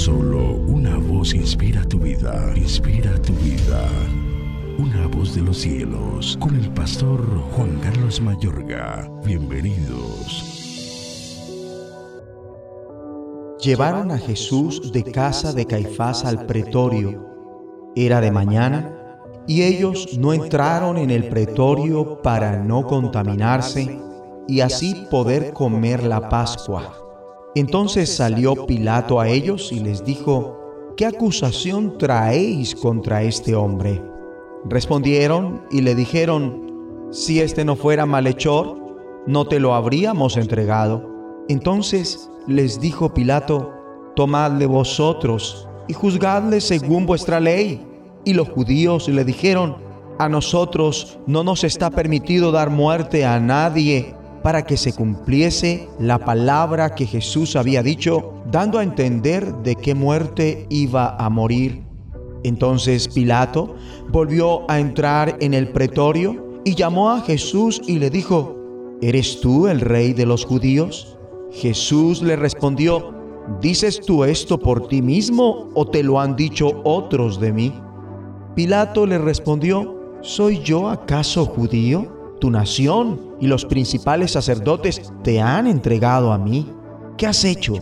Solo una voz inspira tu vida, inspira tu vida. Una voz de los cielos, con el pastor Juan Carlos Mayorga. Bienvenidos. Llevaron a Jesús de casa de Caifás al pretorio. Era de mañana y ellos no entraron en el pretorio para no contaminarse y así poder comer la Pascua. Entonces salió Pilato a ellos y les dijo, ¿qué acusación traéis contra este hombre? Respondieron y le dijeron, si este no fuera malhechor, no te lo habríamos entregado. Entonces les dijo Pilato, tomadle vosotros y juzgadle según vuestra ley. Y los judíos le dijeron, a nosotros no nos está permitido dar muerte a nadie para que se cumpliese la palabra que Jesús había dicho, dando a entender de qué muerte iba a morir. Entonces Pilato volvió a entrar en el pretorio y llamó a Jesús y le dijo, ¿Eres tú el rey de los judíos? Jesús le respondió, ¿dices tú esto por ti mismo o te lo han dicho otros de mí? Pilato le respondió, ¿soy yo acaso judío? Tu nación y los principales sacerdotes te han entregado a mí. ¿Qué has hecho?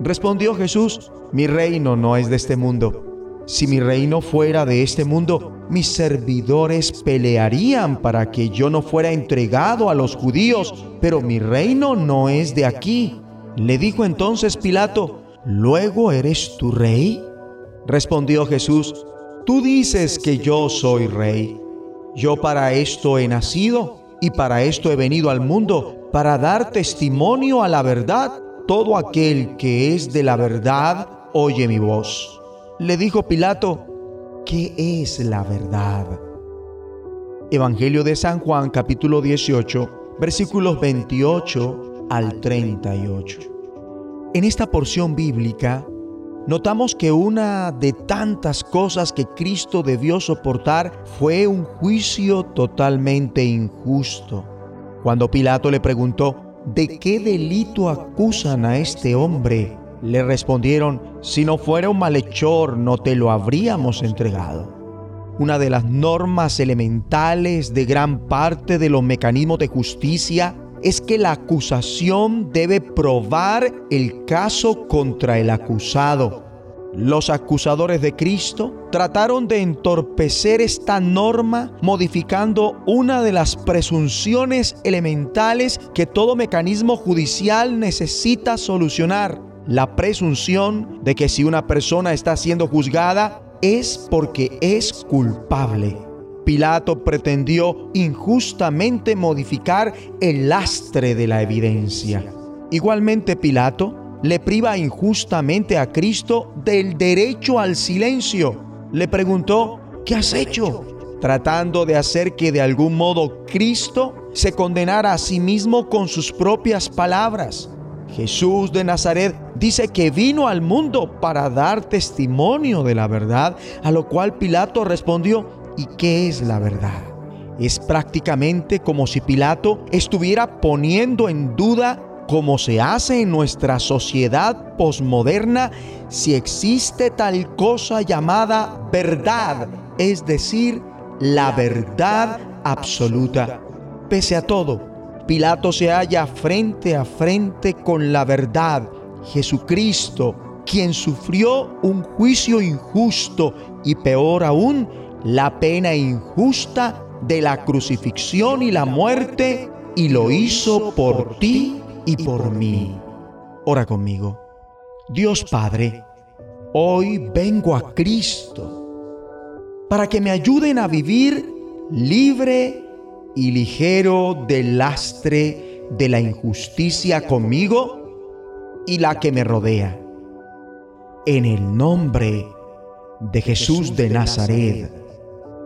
Respondió Jesús, mi reino no es de este mundo. Si mi reino fuera de este mundo, mis servidores pelearían para que yo no fuera entregado a los judíos, pero mi reino no es de aquí. Le dijo entonces Pilato, ¿luego eres tu rey? Respondió Jesús, tú dices que yo soy rey. Yo para esto he nacido y para esto he venido al mundo, para dar testimonio a la verdad. Todo aquel que es de la verdad oye mi voz. Le dijo Pilato, ¿qué es la verdad? Evangelio de San Juan capítulo 18 versículos 28 al 38. En esta porción bíblica notamos que una de tantas cosas que Cristo debió soportar fue un juicio totalmente injusto. Cuando Pilato le preguntó, ¿de qué delito acusan a este hombre? Le respondieron, si no fuera un malhechor no te lo habríamos entregado. Una de las normas elementales de gran parte de los mecanismos de justicia es que la acusación debe probar el caso contra el acusado. Los acusadores de Cristo trataron de entorpecer esta norma modificando una de las presunciones elementales que todo mecanismo judicial necesita solucionar. La presunción de que si una persona está siendo juzgada es porque es culpable. Pilato pretendió injustamente modificar el lastre de la evidencia. Igualmente Pilato le priva injustamente a Cristo del derecho al silencio. Le preguntó, ¿qué has hecho? Tratando de hacer que de algún modo Cristo se condenara a sí mismo con sus propias palabras. Jesús de Nazaret dice que vino al mundo para dar testimonio de la verdad, a lo cual Pilato respondió, ¿y qué es la verdad? Es prácticamente como si Pilato estuviera poniendo en duda como se hace en nuestra sociedad posmoderna, si existe tal cosa llamada verdad, es decir, la verdad absoluta. Pese a todo, Pilato se halla frente a frente con la verdad, Jesucristo, quien sufrió un juicio injusto y peor aún, la pena injusta de la crucifixión y la muerte, y lo hizo por ti y por mí. Ora conmigo. Dios Padre, hoy vengo a Cristo para que me ayuden a vivir libre y ligero del lastre de la injusticia conmigo y la que me rodea. En el nombre de Jesús de Nazaret.